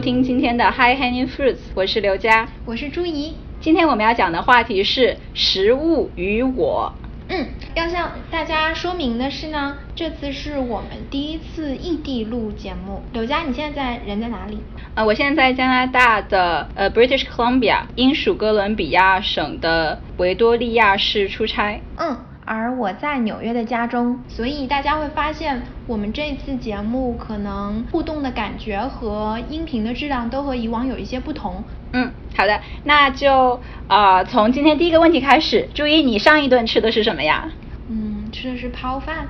收听今天的 High Hanging Fruits，我是刘佳，我是朱怡。今天我们要讲的话题是食物与我。嗯，要向大家说明的是呢，这次是我们第一次异地录节目。刘佳，你现在在人在哪里？呃，我现在在加拿大的呃 British Columbia，英属哥伦比亚省的维多利亚市出差。嗯，而我在纽约的家中，所以大家会发现我们这次节目可能互动的感觉和音频的质量都和以往有一些不同。嗯，好的，那就呃从今天第一个问题开始。注意，你上一顿吃的是什么呀？嗯，吃的是泡饭。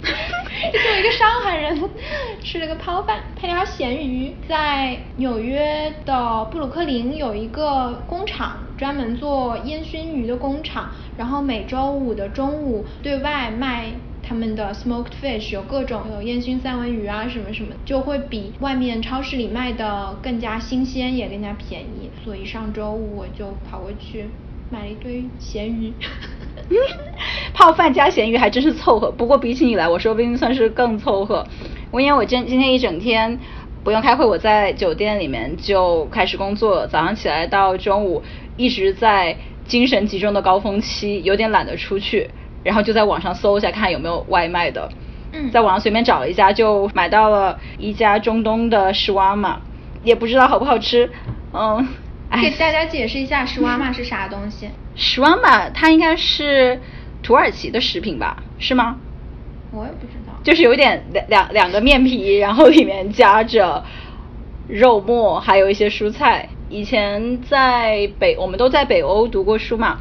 作为一个上海人，吃了个泡饭配了条咸鱼。在纽约的布鲁克林有一个工厂，专门做烟熏鱼的工厂。然后每周五的中午对外卖他们的 smoked fish，有各种有烟熏三文鱼啊什么什么，就会比外面超市里卖的更加新鲜，也更加便宜。所以上周五我就跑过去买了一堆咸鱼。泡饭加咸鱼还真是凑合，不过比起你来，我说不定算是更凑合。我因为我今今天一整天不用开会，我在酒店里面就开始工作，早上起来到中午一直在精神集中的高峰期，有点懒得出去，然后就在网上搜一下看有没有外卖的。嗯，在网上随便找了一家，就买到了一家中东的什瓦玛，也不知道好不好吃。嗯，给大家解释一下什瓦玛是啥东西。什瓦玛它应该是土耳其的食品吧？是吗？我也不知道。就是有点两两两个面皮，然后里面夹着肉末，还有一些蔬菜。以前在北，我们都在北欧读过书嘛，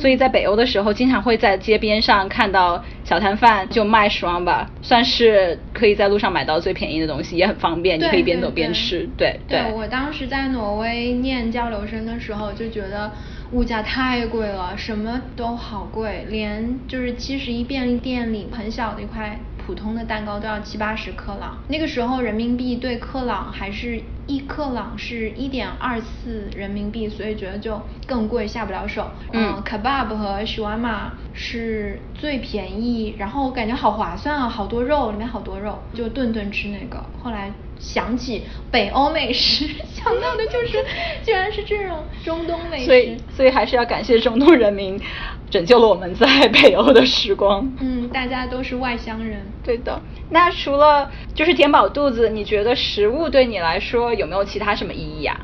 所以在北欧的时候，经常会在街边上看到小摊贩就卖什瓦吧，算是可以在路上买到最便宜的东西，也很方便，你可以边走边吃。对对。我当时在挪威念交流生的时候，就觉得物价太贵了，什么都好贵，连就是七十一便利店里很小的一块。普通的蛋糕都要七八十克朗，那个时候人民币对克朗还是一克朗是一点二四人民币，所以觉得就更贵下不了手。嗯，kebab 和 shawarma 是最便宜，然后感觉好划算啊，好多肉，里面好多肉，就顿顿吃那个。后来想起北欧美食，想到的就是居然是这种中东美食。所以，所以还是要感谢中东人民。拯救了我们在北欧的时光。嗯，大家都是外乡人。对的。那除了就是填饱肚子，你觉得食物对你来说有没有其他什么意义啊？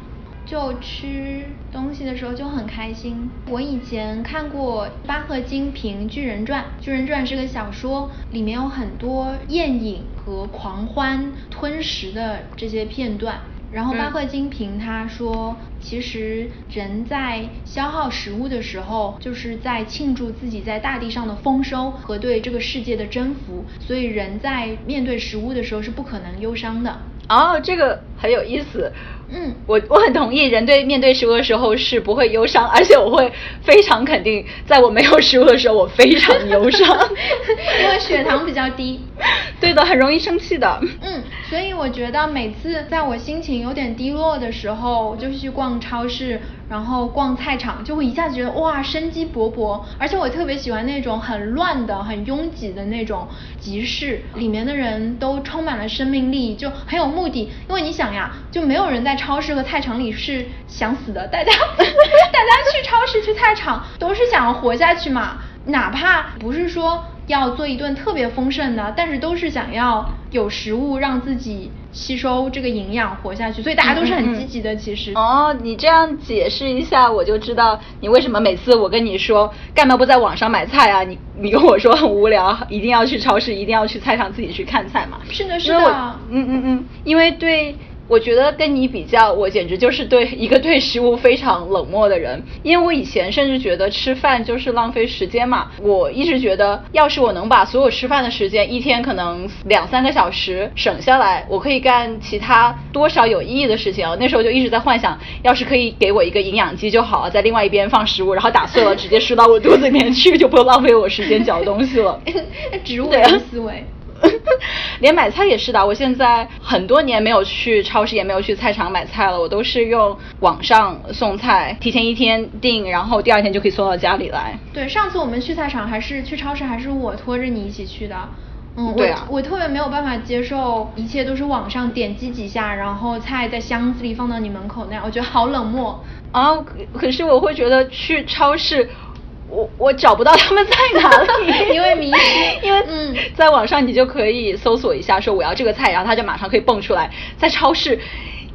就吃东西的时候就很开心。我以前看过巴赫金评《巨人传》，《巨人传》是个小说，里面有很多宴饮和狂欢、吞食的这些片段。然后巴赫金评他说，其实人在消耗食物的时候，就是在庆祝自己在大地上的丰收和对这个世界的征服。所以人在面对食物的时候是不可能忧伤的。哦，这个很有意思。嗯，我我很同意，人对面对食物的时候是不会忧伤，而且我会非常肯定，在我没有食物的时候，我非常忧伤，因为血糖比较低。对的，很容易生气的。嗯，所以我觉得每次在我心情有点低落的时候，就去逛超市。然后逛菜场就会一下子觉得哇生机勃勃，而且我特别喜欢那种很乱的、很拥挤的那种集市，里面的人都充满了生命力，就很有目的。因为你想呀，就没有人在超市和菜场里是想死的，大家大家去超市、去菜场都是想要活下去嘛，哪怕不是说要做一顿特别丰盛的，但是都是想要有食物让自己。吸收这个营养活下去，所以大家都是很积极的。其实哦，你这样解释一下，我就知道你为什么每次我跟你说干嘛不在网上买菜啊？你你跟我说很无聊，一定要去超市，一定要去菜场自己去看菜嘛。是的，是的。嗯嗯嗯，因为对。我觉得跟你比较，我简直就是对一个对食物非常冷漠的人。因为我以前甚至觉得吃饭就是浪费时间嘛。我一直觉得，要是我能把所有吃饭的时间，一天可能两三个小时省下来，我可以干其他多少有意义的事情。那时候就一直在幻想，要是可以给我一个营养机就好了，在另外一边放食物，然后打碎了直接输到我肚子里面去，就不用浪费我时间嚼东西了。植物人思维。连买菜也是的，我现在很多年没有去超市，也没有去菜场买菜了，我都是用网上送菜，提前一天订，然后第二天就可以送到家里来。对，上次我们去菜场还是去超市，还是我拖着你一起去的。嗯，对啊我我特别没有办法接受一切都是网上点击几下，然后菜在箱子里放到你门口那样，我觉得好冷漠。啊，可可是我会觉得去超市，我我找不到他们在哪里，因为迷失 因为嗯在网上你就可以搜索一下说我要这个菜，然后它就马上可以蹦出来。在超市，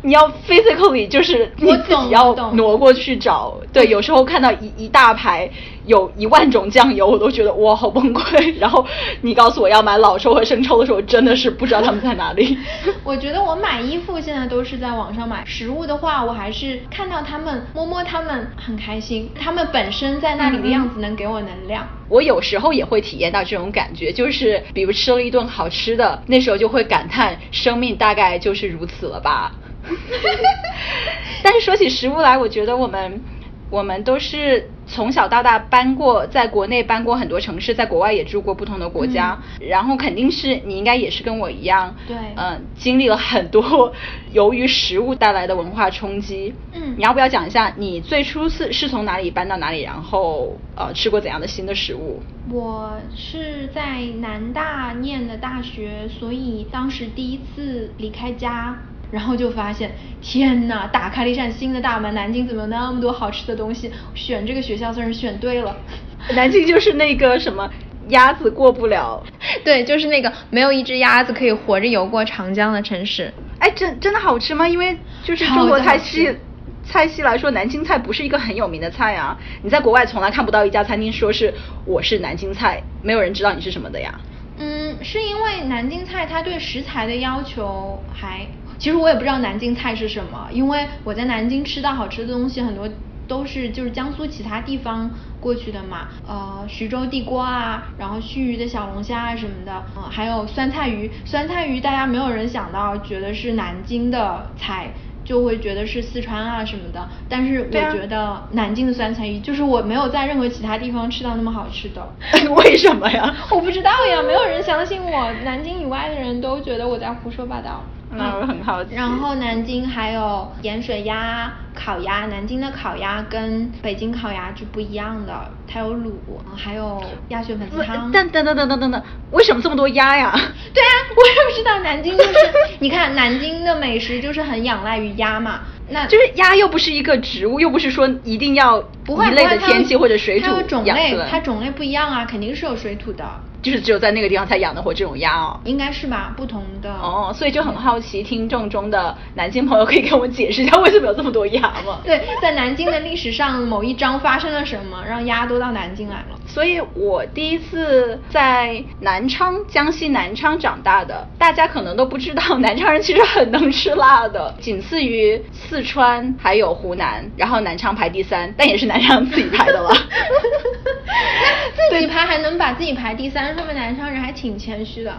你要 physically 就是你自己要挪过去找。对，有时候看到一一大排有一万种酱油，我都觉得哇好崩溃。然后你告诉我要买老抽和生抽的时候，真的是不知道他们在哪里。我觉得我买衣服现在都是在网上买，食物的话，我还是看到他们摸摸他们很开心，他们本身在那里的样子能给我能量。我有时候也会体验到这种感觉，就是比如吃了一顿好吃的，那时候就会感叹生命大概就是如此了吧。但是说起食物来，我觉得我们我们都是从小到大搬过，在国内搬过很多城市，在国外也住过不同的国家，然后肯定是你应该也是跟我一样，对嗯、经历了很多 由于食物带来的文化冲击。嗯你要不要讲一下你最初是是从哪里搬到哪里，然后呃吃过怎样的新的食物？我是在南大念的大学，所以当时第一次离开家，然后就发现，天呐，打开了一扇新的大门。南京怎么有那么多好吃的东西？选这个学校算是选对了。南京就是那个什么鸭子过不了，对，就是那个没有一只鸭子可以活着游过长江的城市。哎，真真的好吃吗？因为就是超中国菜系菜系来说，南京菜不是一个很有名的菜啊。你在国外从来看不到一家餐厅说是我是南京菜，没有人知道你是什么的呀。嗯，是因为南京菜它对食材的要求还，其实我也不知道南京菜是什么，因为我在南京吃到好吃的东西很多都是就是江苏其他地方过去的嘛，呃，徐州地瓜啊，然后盱眙的小龙虾啊什么的，嗯、还有酸菜鱼，酸菜鱼大家没有人想到觉得是南京的菜。就会觉得是四川啊什么的，但是我觉得南京的酸菜鱼就是我没有在任何其他地方吃到那么好吃的。为什么呀？我不知道呀，没有人相信我。南京以外的人都觉得我在胡说八道。那我很好奇然后南京还有盐水鸭、烤鸭，南京的烤鸭跟北京烤鸭是不一样的，它有卤，嗯还有鸭血粉丝汤。等等等等等等等，为什么这么多鸭呀？对啊，我也不知道南京就是，你看南京的美食就是很仰赖于鸭嘛，那就是鸭又不是一个植物，又不是说一定要不会一类的天气或者水土它有种类养出来，它种类不一样啊，肯定是有水土的，就是只有在那个地方才养得活这种鸭哦。应该是吧？不同的哦，所以就很好奇，听众中的南京朋友可以给我们解释一下为什么有这么多鸭吗？对，在南京的历史上某一章发生了什么，让鸭都到南京来了？所以我第一次在南昌，江西南昌长大的，大家可能都不知道，南昌人其实很能吃辣的，仅次于四川还有湖南，然后南昌排第三，但也是南昌自己排的了。自己排还能把自己排第三，说明南昌人还挺谦虚的。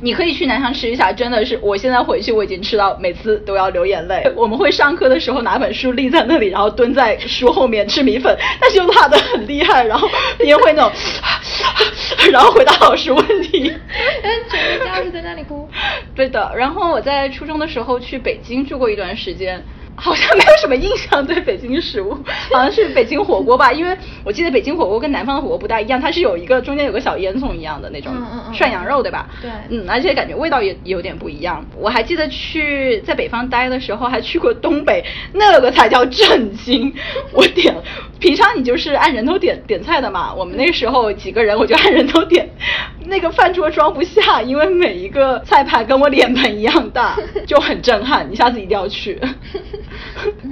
你可以去南昌吃一下，真的是，我现在回去我已经吃到每次都要流眼泪。我们会上课的时候拿本书立在那里，然后蹲在书后面吃米粉，但是又辣的很厉害，然后你也会那种，然后回答老师问题。嗯，整个教室在那里哭。对的，然后我在初中的时候去北京住过一段时间。好像没有什么印象对北京食物，好像是北京火锅吧，因为我记得北京火锅跟南方的火锅不大一样，它是有一个中间有个小烟囱一样的那种涮羊肉，对吧？对嗯，而且感觉味道也有点不一样。我还记得去在北方待的时候，还去过东北，那个才叫震惊。我点，平常你就是按人头点点菜的嘛，我们那个时候几个人我就按人头点，那个饭桌装不下，因为每一个菜盘跟我脸盆一样大，就很震撼。你下次一定要去。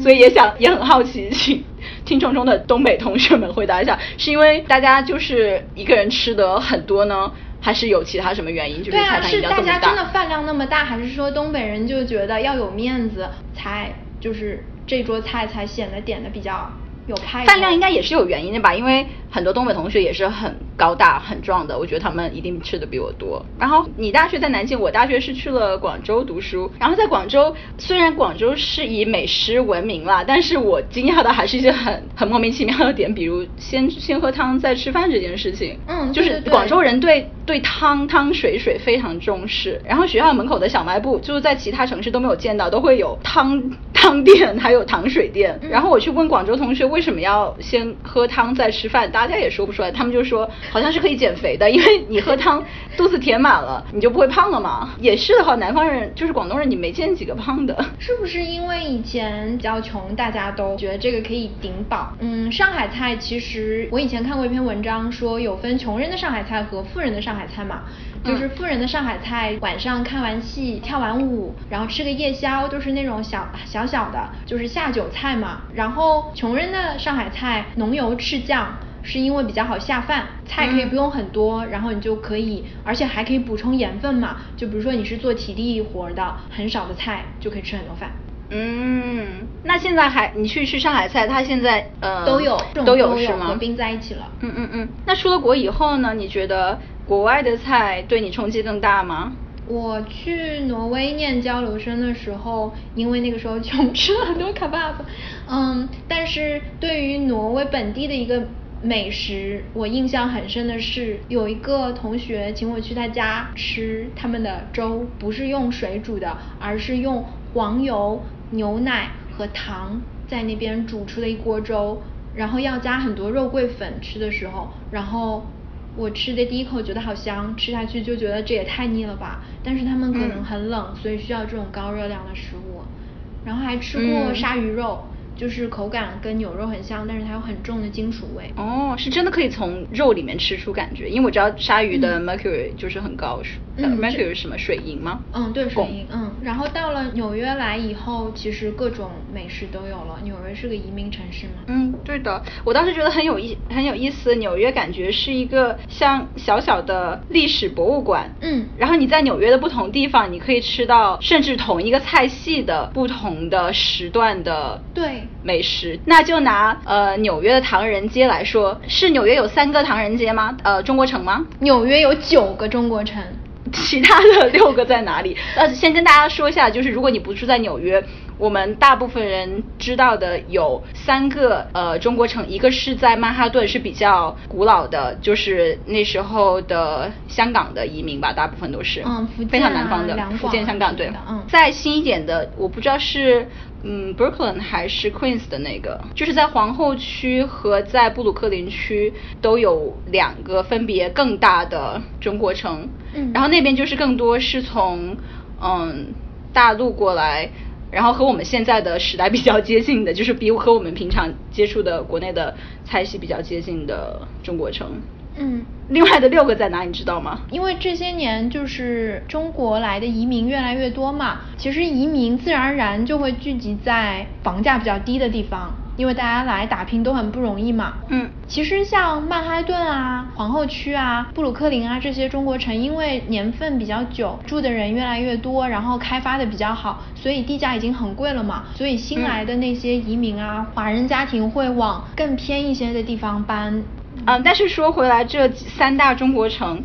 所以也想也很好奇，请听众中的东北同学们回答一下，是因为大家就是一个人吃的很多呢，还是有其他什么原因？就是对啊，菜盘一是大定要这么大？家真的饭量那么大，还是说东北人就觉得要有面子才就是这桌菜才显得点的比较有开？饭量应该也是有原因的吧，因为很多东北同学也是很高大很壮的，我觉得他们一定吃的比我多。然后你大学在南京，我大学是去了广州读书。然后在广州，虽然广州是以美食闻名啦，但是我惊讶的还是一些很很莫名其妙的点，比如先 先喝汤再吃饭这件事情。就是嗯对对对广州人对对汤汤水水非常重视。然后学校门口的小卖部，就是在其他城市都没有见到，都会有汤汤店，还有糖水店。嗯然后我去问广州同学为什么要先喝汤再吃饭，大家也说不出来。他们就说好像是可以减肥的，因为你喝汤肚子填满了，你就不会胖了嘛。也是的哈，南方人就是广东人，你没见几个胖的。是不是因为以前比较穷，大家都觉得这个可以顶饱？嗯，上海菜其实我以前看过一篇文章，说有分穷人的上海菜和富人的上海菜嘛。就是富人的上海菜，晚上看完戏、跳完舞，然后吃个夜宵，都是那种小小小的，就是下酒菜嘛。然后穷人的上海菜，浓油赤酱，是因为比较好下饭，菜可以不用很多，然后你就可以，而且还可以补充盐分嘛。就比如说你是做体力活的，很少的菜就可以吃很多饭。嗯，那现在还你去吃上海菜，它现在呃都有都有是吗？合并在一起了。嗯嗯嗯。那出了国以后呢？你觉得？国外的菜对你冲击更大吗？我去挪威念交流生的时候，因为那个时候穷，吃了很多卡巴布。嗯，但是对于挪威本地的一个美食，我印象很深的是，有一个同学请我去他家吃他们的粥，不是用水煮的，而是用黄油、牛奶和糖在那边煮出了一锅粥，然后要加很多肉桂粉吃的时候，然后。我吃的第一口觉得好香，吃下去就觉得这也太腻了吧。但是他们可能很冷，所以需要这种高热量的食物。然后还吃过鲨鱼肉。就是口感跟牛肉很像，但是它有很重的金属味。哦，是真的可以从肉里面吃出感觉，因为我知道鲨鱼的 mercury 就是很高，是 mercury 是什么水银吗？嗯，对，水银。嗯，然后到了纽约来以后，其实各种美食都有了。纽约是个移民城市嘛？嗯，对的。我当时觉得很有意很有意思，纽约感觉是一个像小小的历史博物馆。嗯。然后你在纽约的不同地方，你可以吃到甚至同一个菜系的不同的时段的。对。美食，那就拿呃纽约的唐人街来说，是纽约有三个唐人街吗？呃，中国城吗？纽约有九个中国城，其他的六个在哪里？呃，先跟大家说一下，就是如果你不住在纽约，我们大部分人知道的有三个呃中国城，一个是在曼哈顿，是比较古老的，就是那时候的香港的移民吧，大部分都是，嗯，非常南方的福建香港对，嗯，再新一点的，我不知道是。嗯，Brooklyn 还是 Queens 的那个，就是在皇后区和在布鲁克林区都有两个分别更大的中国城。嗯，然后那边就是更多是从嗯大陆过来，然后和我们现在的时代比较接近的，就是比和我们平常接触的国内的菜系比较接近的中国城。嗯，另外的六个在哪，你知道吗？因为这些年就是中国来的移民越来越多嘛，其实移民自然而然就会聚集在房价比较低的地方，因为大家来打拼都很不容易嘛。嗯，其实像曼哈顿啊、皇后区啊、布鲁克林啊这些中国城，因为年份比较久，住的人越来越多，然后开发的比较好，所以地价已经很贵了嘛。所以新来的那些移民啊，华人家庭会往更偏一些的地方搬。嗯，但是说回来，这三大中国城，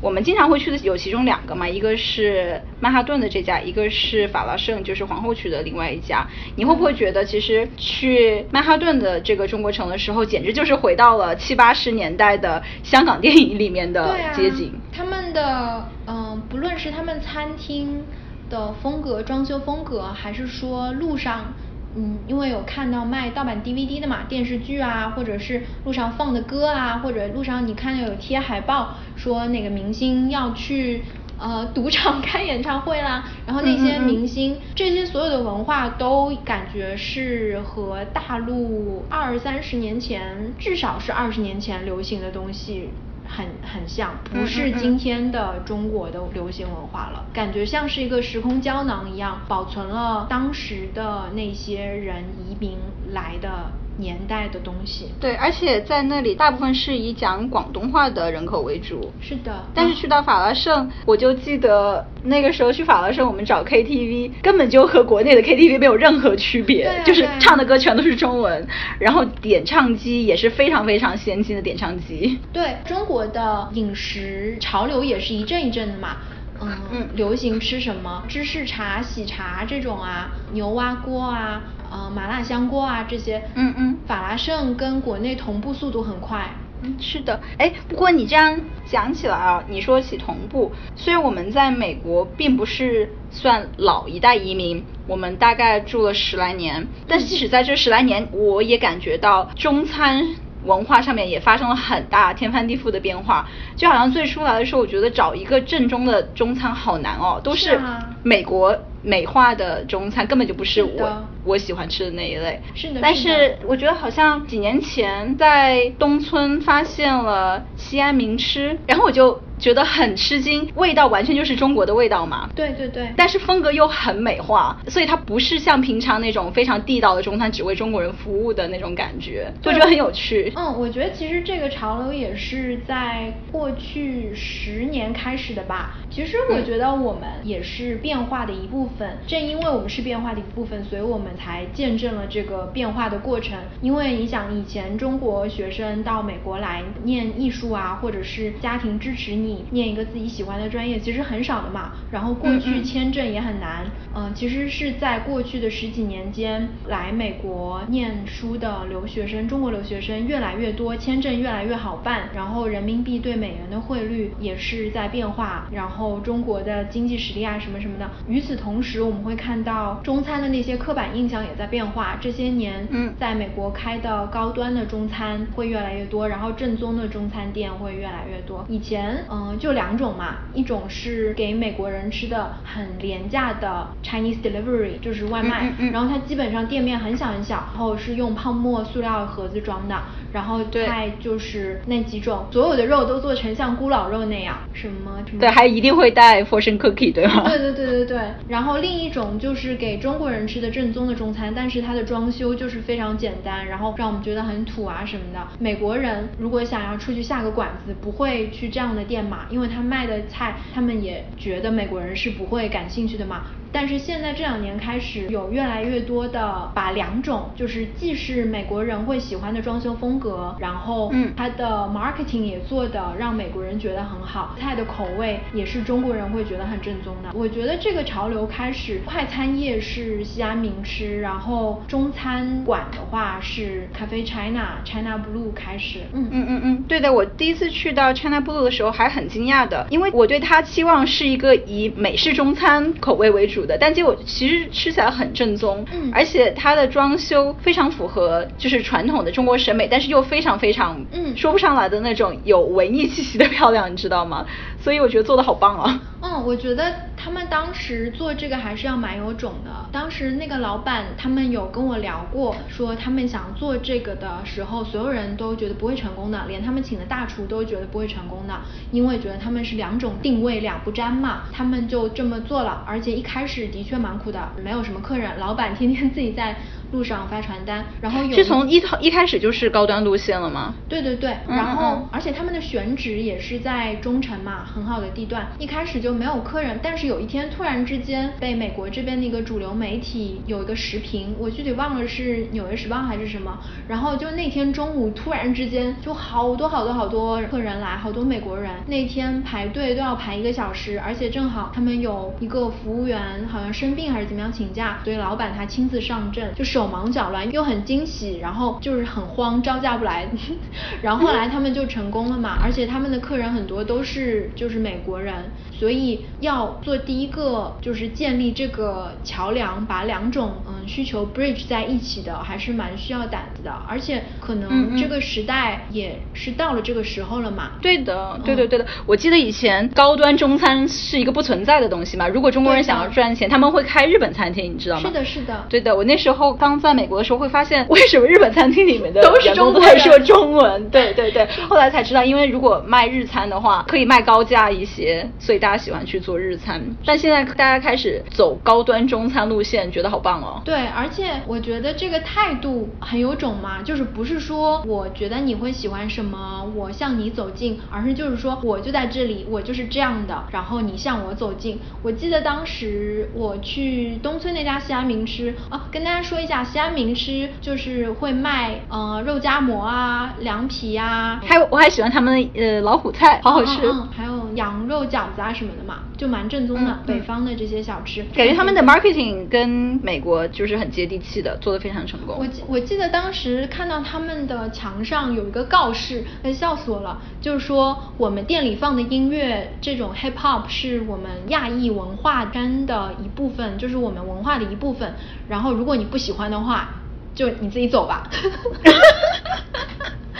我们经常会去的有其中两个嘛，一个是曼哈顿的这家，一个是法拉盛，就是皇后区的另外一家。你会不会觉得，其实去曼哈顿的这个中国城的时候，简直就是回到了七八十年代的香港电影里面的街景？他们的嗯，不论是他们餐厅的风格、装修风格，还是说路上。嗯，因为有看到卖盗版 DVD 的嘛，电视剧啊，或者是路上放的歌啊，或者路上你看到有贴海报说哪个明星要去呃赌场开演唱会啦，然后那些明星这些所有的文化都感觉是和大陆二三十年前，至少是二十年前流行的东西。很很像，不是今天的中国的流行文化了，感觉像是一个时空胶囊一样，保存了当时的那些人移民来的。年代的东西，对，而且在那里大部分是以讲广东话的人口为主。是的。但是去到法拉盛，我就记得那个时候去法拉盛，我们找 KTV，根本就和国内的 KTV 没有任何区别，就是唱的歌全都是中文，然后点唱机也是非常非常先进的点唱机。对，中国的饮食潮流也是一阵一阵的嘛。嗯，流行吃什么芝士茶、喜茶这种啊，牛蛙锅啊。呃，麻辣香锅啊这些，嗯嗯，法拉盛跟国内同步速度很快，嗯，是的，哎，不过你这样讲起来啊，你说起同步，虽然我们在美国并不是算老一代移民，我们大概住了十来年，但即使在这十来年，我也感觉到中餐文化上面也发生了很大天翻地覆的变化。就好像最初来的时候，我觉得找一个正宗的中餐好难哦，都是美国。美化的中餐根本就不是我我喜欢吃的那一类，是的。但是我觉得好像几年前在东村发现了西安名吃，然后我就觉得很吃惊，味道完全就是中国的味道嘛。对对对。但是风格又很美化，所以它不是像平常那种非常地道的中餐，只为中国人服务的那种感觉，我觉得很有趣。嗯，我觉得其实这个潮流也是在过去十年开始的吧。其实我觉得我们也是变化的一部分。分，正因为我们是变化的一部分，所以我们才见证了这个变化的过程。因为你想，以前中国学生到美国来念艺术啊，或者是家庭支持你念一个自己喜欢的专业，其实很少的嘛。然后过去签证也很难，嗯，其实是在过去的十几年间，来美国念书的留学生，中国留学生越来越多，签证越来越好办，然后人民币对美元的汇率也是在变化，然后中国的经济实力啊什么什么的。与此同时，时我们会看到中餐的那些刻板印象也在变化。这些年，嗯，在美国开的高端的中餐会越来越多，然后正宗的中餐店会越来越多。以前，嗯，就两种嘛，一种是给美国人吃的很廉价的 Chinese delivery，就是外卖，然后它基本上店面很小很小，然后是用泡沫塑料盒子装的。然后菜就是那几种，所有的肉都做成像咕老肉那样，什么什么。对，还一定会带 fortune cookie，对吗？对对对对对。然后另一种就是给中国人吃的正宗的中餐，但是它的装修就是非常简单，然后让我们觉得很土啊什么的。美国人如果想要出去下个馆子，不会去这样的店嘛，因为他卖的菜，他们也觉得美国人是不会感兴趣的嘛。但是现在这两年开始有越来越多的把两种，就是既是美国人会喜欢的装修风格，然后嗯，它的 marketing 也做的让美国人觉得很好，菜的口味也是中国人会觉得很正宗的。我觉得这个潮流开始，快餐业是西安名吃，然后中餐馆的话是 Cafe China China Blue 开始。嗯嗯嗯嗯，对的，我第一次去到 China Blue 的时候还很惊讶的，因为我对它期望是一个以美式中餐口味为主。的，但结果其实吃起来很正宗，嗯，而且它的装修非常符合就是传统的中国审美，但是又非常非常，嗯，说不上来的那种有文艺气息的漂亮，你知道吗？所以我觉得做的好棒啊。嗯，我觉得他们当时做这个还是要蛮有种的。当时那个老板他们有跟我聊过，说他们想做这个的时候，所有人都觉得不会成功的，连他们请的大厨都觉得不会成功的，因为觉得他们是两种定位两不沾嘛。他们就这么做了，而且一开始的确蛮苦的，没有什么客人，老板天天自己在。路上发传单，然后有是从一套一开始就是高端路线了吗？对对对，然后而且他们的选址也是在中城嘛，很好的地段，一开始就没有客人，但是有一天突然之间被美国这边的一个主流媒体有一个时评，我具体忘了是纽约时报还是什么，然后就那天中午突然之间就好多好多好多客人来，好多美国人，那天排队都要排一个小时，而且正好他们有一个服务员好像生病还是怎么样请假，所以老板他亲自上阵，就是。手忙脚乱又很惊喜，然后就是很慌，招架不来。然后后来他们就成功了嘛，而且他们的客人很多都是就是美国人，所以要做第一个就是建立这个桥梁，把两种嗯需求 bridge 在一起的，还是蛮需要胆子的。而且可能这个时代也是到了这个时候了嘛。对的，对对对的。我记得以前高端中餐是一个不存在的东西嘛，如果中国人想要赚钱，他们会开日本餐厅，你知道吗？是的，是的。对的，我那时候刚。刚在美国的时候会发现，为什么日本餐厅里面的都是中国人说中文？对对对，后来才知道，因为如果卖日餐的话，可以卖高价一些，所以大家喜欢去做日餐。但现在大家开始走高端中餐路线，觉得好棒哦。对，而且我觉得这个态度很有种嘛，就是不是说我觉得你会喜欢什么，我向你走近，而是就是说我就在这里，我就是这样的，然后你向我走近。我记得当时我去东村那家西安名吃啊，跟大家说一下。西安名吃就是会卖呃肉夹馍啊、凉皮啊，还有我还喜欢他们的呃老虎菜，好好吃。还有羊肉饺子啊什么的嘛，就蛮正宗的，北方的这些小吃。感觉他们的 marketing 跟美国就是很接地气的，做的非常成功。我记我记得当时看到他们的墙上有一个告示，哎笑死我了，就是说我们店里放的音乐这种 hip hop 是我们亚裔文化圈的一部分，就是我们文化的一部分。然后如果你不喜欢的话，就你自己走吧。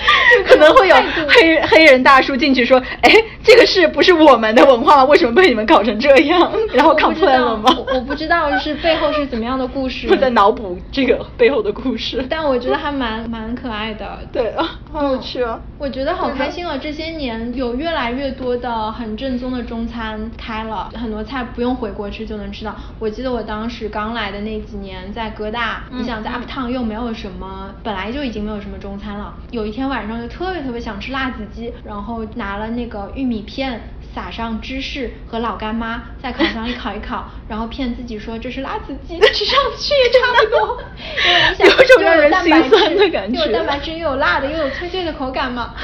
可能会有黑黑人大叔进去说：“哎，这个是不是我们的文化？为什么被你们搞成这样？” 然后看出来了吗？我不知道是背后是怎么样的故事。我在脑补这个背后的故事。但我觉得还蛮蛮可爱的。对啊，好有趣啊！我觉得好开心啊！这些年有越来越多的很正宗的中餐开了，很多菜不用回国吃就能吃到。我记得我当时刚来的那几年，在哥大，你想在 uptown 又没有什么，本来就已经没有什么中餐了。有一天晚上。就特别特别想吃辣子鸡，然后拿了那个玉米片，撒上芝士和老干妈，在烤箱里烤一烤，然后骗自己说这是辣子鸡，吃上去也差不多。因为你想，有种让人心酸的感觉，又有蛋白质，又有辣的，又有脆脆的口感嘛。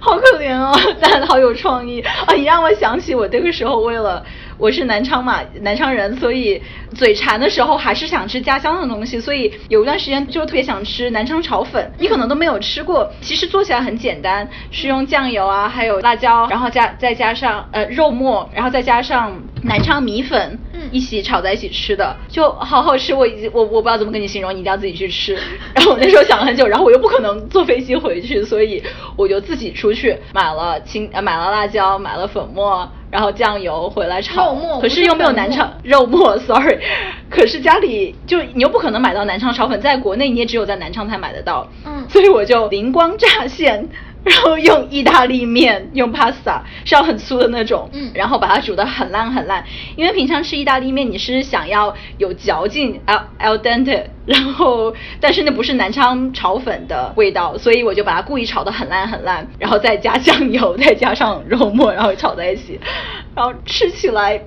好可怜哦，但好有创意啊！你让我想起我那个时候为了。我是南昌嘛，南昌人，所以嘴馋的时候还是想吃家乡的东西，所以有一段时间就特别想吃南昌炒粉。你可能都没有吃过，其实做起来很简单，是用酱油啊，还有辣椒，然后加再加上呃肉末，然后再加上南昌米粉，一起炒在一起吃的，就好好吃。我已经我我不知道怎么跟你形容，你一定要自己去吃。然后我那时候想了很久，然后我又不可能坐飞机回去，所以我就自己出去买了青呃买了辣椒，买了粉末。然后酱油回来炒，可是又没有南昌肉末，sorry。可是家里就你又不可能买到南昌炒粉，在国内你也只有在南昌才买得到。嗯，所以我就灵光乍现。然后用意大利面，用 pasta 是要很粗的那种，嗯，然后把它煮的很烂很烂，因为平常吃意大利面你是想要有嚼劲，al al dente，然后但是那不是南昌炒粉的味道，所以我就把它故意炒的很烂很烂，然后再加酱油，再加上肉末，然后炒在一起，然后吃起来。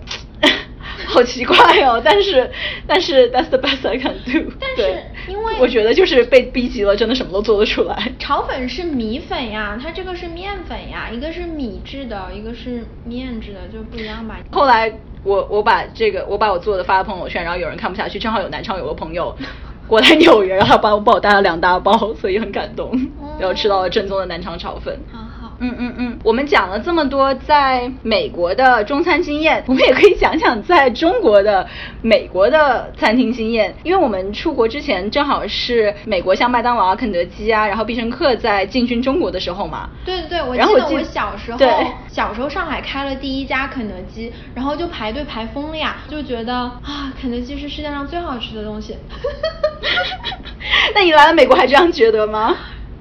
好奇怪哦，但是但是 that's the best I can do。但是因为我觉得就是被逼急了，真的什么都做得出来。炒粉是米粉呀，它这个是面粉呀，一个是米制的，一个是面制的，就不一样吧。后来我我把这个我把我做的发了朋友圈，然后有人看不下去，正好有南昌有个朋友 过来纽约，然后帮我帮我带了两大包，所以很感动，然后吃到了正宗的南昌炒粉。嗯嗯嗯，我们讲了这么多在美国的中餐经验，我们也可以讲讲在中国的美国的餐厅经验。因为我们出国之前正好是美国像麦当劳啊、肯德基啊，然后必胜客在进军中国的时候嘛。对对对，我记得我小时候，小时候上海开了第一家肯德基，然后就排队排疯了呀，就觉得啊，肯德基是世界上最好吃的东西。那你来了美国还这样觉得吗？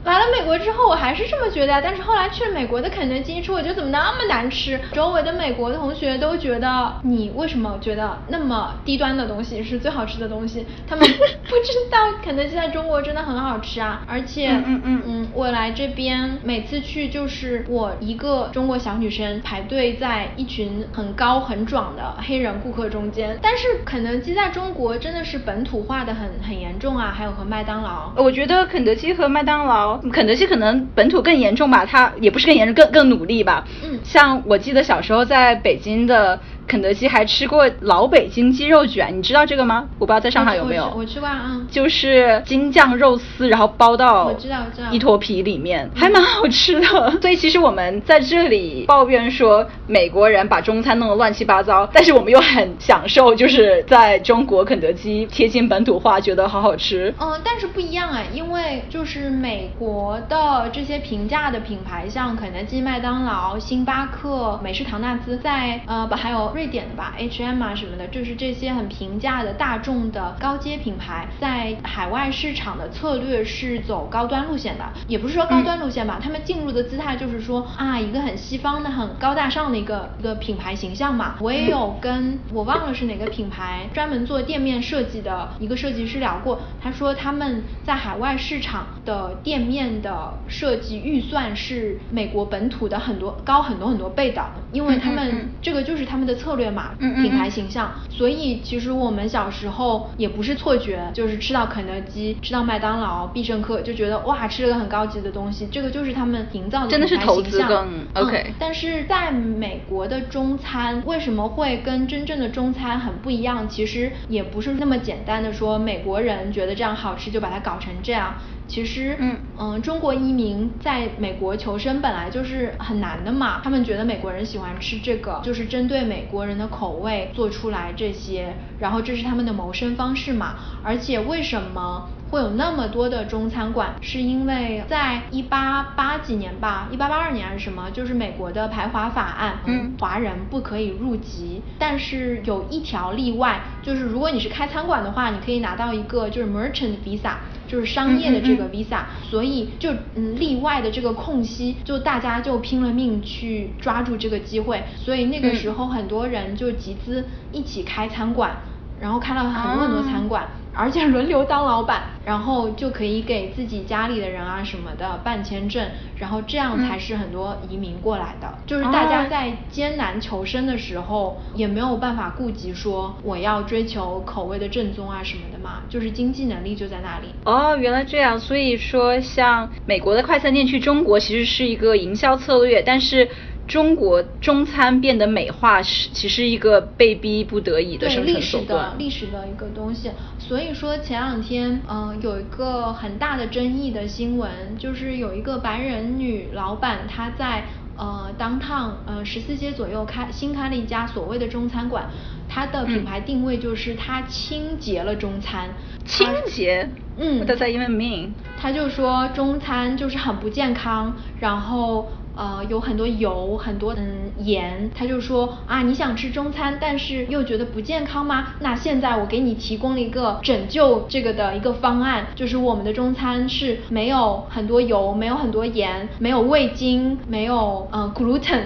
来了美国之后，我还是这么觉得，但是后来去了美国的肯德基吃，我觉得怎么那么难吃？周围的美国的同学都觉得你为什么觉得那么低端的东西是最好吃的东西？他们 不知道肯德基在中国真的很好吃啊！而且，嗯嗯嗯，我来这边每次去就是我一个中国小女生排队在一群很高很壮的黑人顾客中间。但是肯德基在中国真的是本土化的很很严重啊，还有和麦当劳。我觉得肯德基和麦当劳。肯德基可能本土更严重吧，它也不是更严重，更更努力吧。嗯，像我记得小时候在北京的。肯德基还吃过老北京鸡肉卷，你知道这个吗？我不知道在上海有没有。我吃过啊。就是京酱肉丝，然后包到我知道知道一坨皮里面，还蛮好吃的。所以其实我们在这里抱怨说美国人把中餐弄得乱七八糟，但是我们又很享受，就是在中国肯德基贴近本土化，觉得好好吃。嗯，但是不一样哎，因为就是美国的这些平价的品牌，像肯德基、麦当劳、星巴克、美式唐纳兹，在呃不还有。瑞典的吧，H&M 啊什么的，就是这些很平价的大众的高阶品牌，在海外市场的策略是走高端路线的，也不是说高端路线吧，他们进入的姿态就是说啊，一个很西方的、很高大上的一个一个品牌形象嘛。我也有跟我忘了是哪个品牌专门做店面设计的一个设计师聊过，他说他们在海外市场的店面的设计预算是美国本土的很多高很多很多倍的，因为他们这个就是他们的策。策略嘛，嗯嗯品牌形象。所以其实我们小时候也不是错觉，就是吃到肯德基、吃到麦当劳、必胜客就觉得哇，吃了个很高级的东西，这个就是他们营造的真的是投资形象更 OK 嗯但是在美国的中餐为什么会跟真正的中餐很不一样？其实也不是那么简单的说美国人觉得这样好吃就把它搞成这样。其实，嗯中国移民在美国求生本来就是很难的嘛。他们觉得美国人喜欢吃这个，就是针对美国人的口味做出来这些，然后这是他们的谋生方式嘛。而且为什么会有那么多的中餐馆？是因为在一八八几年吧，一八八二年还是什么，就是美国的排华法案，嗯华人不可以入籍，但是有一条例外，就是如果你是开餐馆的话，你可以拿到一个就是 merchant visa。就是商业的这个嗯嗯 visa，、所以就嗯例外的这个空隙，就大家就拼了命去抓住这个机会，所以那个嗯时候很多人就集资一起开餐馆，然后开了很多很多餐馆。而且轮流当老板，然后就可以给自己家里的人啊什么的办签证，然后这样才是很多移民过来的。就是大家哦在艰难求生的时候，也没有办法顾及说我要追求口味的正宗啊什么的嘛，就是经济能力就在那里。哦，原来这样。所以说，像美国的快餐店去中国其实是一个营销策略，但是中国中餐变得美化是其实一个被逼不得已的历史的存手段。历史的一个东西。所以说前两天，嗯、有一个很大的争议的新闻，就是有一个白人女老板，她在呃 downtown 呃十四街左右开新开了一家所谓的中餐馆，它的品嗯牌定位就是它清洁了中餐。清洁嗯 What does that even mean？他就说中餐就是很不健康，然后呃有很多油，很多嗯盐。他就说啊，你想吃中餐，但是又觉得不健康吗？那现在我给你提供了一个拯救这个的一个方案，就是我们的中餐是没有很多油，没有很多盐，没有味精，没有呃 gluten。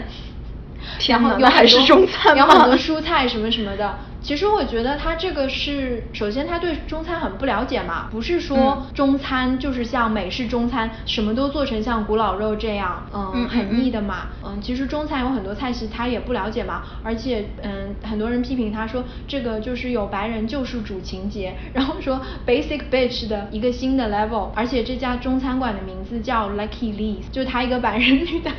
天后有很多那还是中餐有很多蔬菜什么什么的。其实我觉得他这个是，首先他对中餐很不了解嘛，不是说嗯中餐就是像美式中餐什么都做成像古老肉这样，嗯，很腻的嘛。嗯，其实中餐有很多菜系他也不了解嘛，而且嗯，很多人批评他说这个就是有白人救世主情节，然后说 basic bitch 的一个新的 level，而且这家中餐馆的名字叫 Lucky Lee，就他一个白人女的，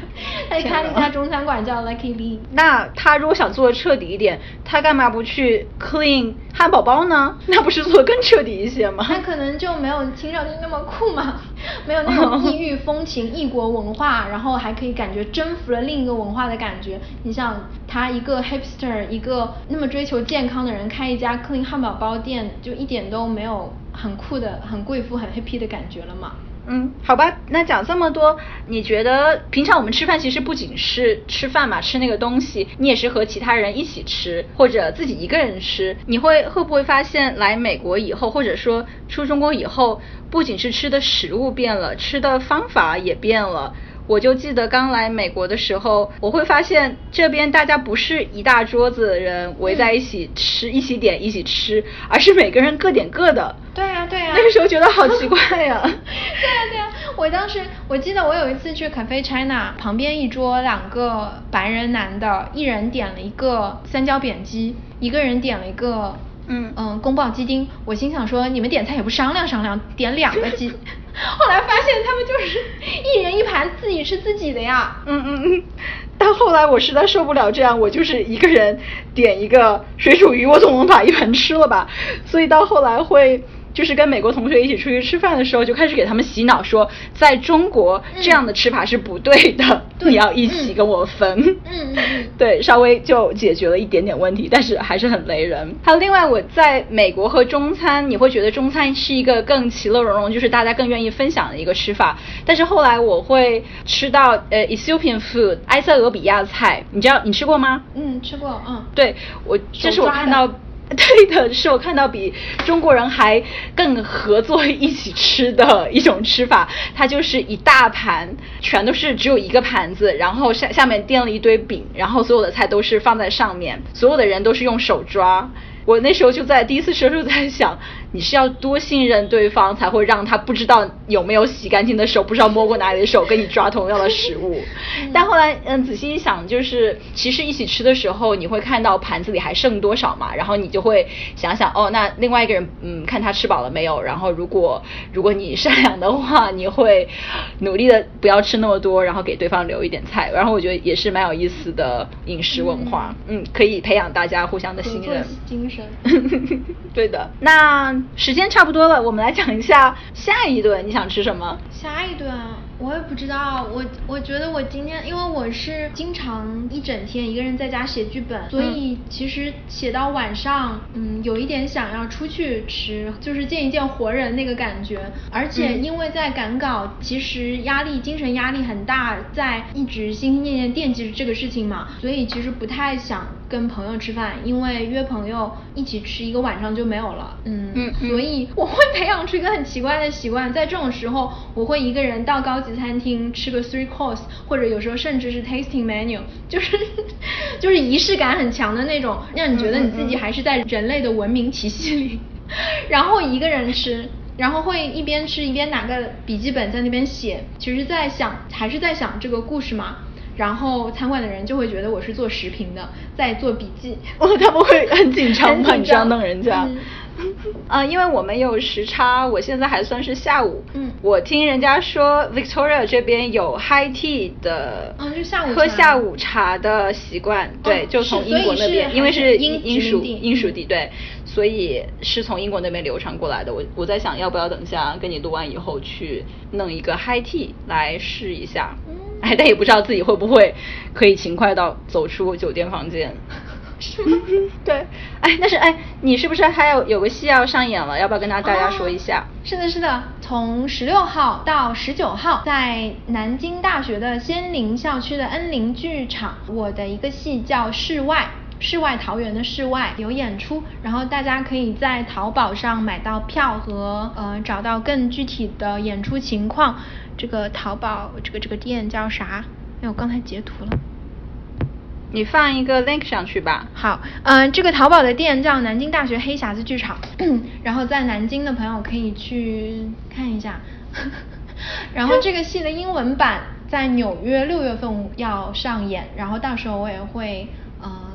她天开了一家中餐馆叫 Lucky Lee。那他如果想做的彻底一点，他干嘛不去 clean 汉堡包呢？那不是做的更彻底一些吗？那可能就没有听上去那么酷嘛，没有那种异域风情、异国文化，然后还可以感觉征服了另一个文化的感觉。你像他一个 hipster，一个那么追求健康的人，开一家 clean 汉堡包店，就一点都没有很酷的、很贵妇、很 hippy 的感觉了嘛。嗯，好吧，那讲这么多，你觉得平常我们吃饭其实不仅是吃饭嘛，吃那个东西，你也是和其他人一起吃，或者自己一个人吃。你会会不会发现来美国以后，或者说出中国以后，不仅是吃的食物变了，吃的方法也变了。我就记得刚来美国的时候，我会发现这边大家不是一大桌子的人围在一起吃，一起点一起吃，而是每个人各点各的。对呀、对呀、那个时候觉得好奇怪呀 对呀、对呀、我当时我记得我有一次去 Cafe China，旁边一桌两个白人男的，一人点了一个三椒扁鸡，一个人点了一个嗯嗯宫保鸡丁。我心想说，你们点菜也不商量商量，点两个鸡。后来发现他们就是一人一盘，自己吃自己的呀。嗯嗯嗯，到后来我实在受不了这样，我就是一个人点一个水煮鱼，我总能把一盘吃了吧。所以到后来会就是跟美国同学一起出去吃饭的时候，就开始给他们洗脑说，在中国这样的吃法是不对的，对你要一起跟我分。嗯对，稍微就解决了一点点问题，但是还是很雷人。还有另外，我在美国和中餐，你会觉得中餐是一个更其乐融融，就是大家更愿意分享的一个吃法。但是后来我会吃到呃 Ethiopian food 埃塞俄比亚菜，你知道你吃过吗？嗯，吃过，嗯。对我，这是我看到。对的，是我看到比中国人还更合作一起吃的一种吃法。它就是一大盘，全都是只有一个盘子，然后下下面垫了一堆饼，然后所有的菜都是放在上面，所有的人都是用手抓。我那时候就在第一次吃的时候在想，你是要多信任对方才会让他不知道有没有洗干净的手，不知道摸过哪里的手跟你抓同样的食物。但后来嗯仔细一想，就是其实一起吃的时候，你会看到盘子里还剩多少嘛，然后你就会想想哦，那另外一个人嗯看他吃饱了没有，然后如果如果你善良的话，你会努力的不要吃那么多，然后给对方留一点菜。然后我觉得也是蛮有意思的饮食文化，嗯，可以培养大家互相的信任精神。对的，那时间差不多了，我们来讲一下 下一顿你想吃什么？下一顿。我也不知道，我我觉得我今天，因为我是经常一整天一个人在家写剧本，所以其实写到晚上，嗯，有一点想要出去吃，就是见一见活人那个感觉。而且因为在赶稿，其实压力精神压力很大，在一直心心念念惦记着这个事情嘛，所以其实不太想跟朋友吃饭，因为约朋友一起吃一个晚上就没有了。嗯嗯，所以我会培养出一个很奇怪的习惯，在这种时候，我会一个人到高级。餐厅吃个 three course，或者有时候甚至是 tasting menu，就是 就是仪式感很强的那种，让你觉得你自己还是在人类的文明体系里。然后一个人吃，然后会一边吃一边拿个笔记本在那边写，其实在想还是在想这个故事嘛。然后餐馆的人就会觉得我是做食评的，在做笔记。哦，他们会很紧张吗？你这样弄人家。啊，因为我们有时差，我现在还算是下午。嗯，我听人家说 Victoria 这边有 high tea 的，嗯，就下午喝下午茶的习惯。对，就从英国那边，因为是英英属英属地，对，所以是从英国那边流传过来的。我我在想要不要等一下跟你录完以后去弄一个 high tea 来试一下。嗯，哎，但也不知道自己会不会可以勤快到走出酒店房间。是吗？对，哎，但是哎，你是不是还有有个戏要上演了？要不要跟大家说一下？是的，是的，从十六号到十九号，在南京大学的仙林校区的恩林剧场，我的一个戏叫《室外》，世外桃源的世外有演出，然后大家可以在淘宝上买到票和呃找到更具体的演出情况。这个淘宝这个这个店叫啥？哎，我刚才截图了。你放一个 link 上去吧。好，嗯，这个淘宝的店叫南京大学黑匣子剧场，然后在南京的朋友可以去看一下。然后这个戏的英文版在纽约六月份要上演，然后到时候我也会嗯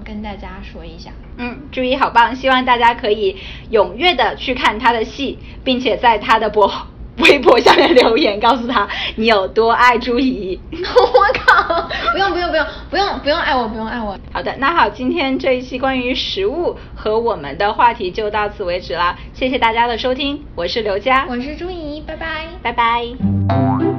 跟大家说一下。嗯，朱一好棒，希望大家可以踊跃的去看他的戏，并且在他的博。微博下面留言，告诉他你有多爱朱怡。我靠！不用不用不用不用不用爱我，不用爱我。好的，那好，今天这一期关于食物和我们的话题就到此为止了。谢谢大家的收听，我是刘佳，我是朱怡，拜拜，拜拜。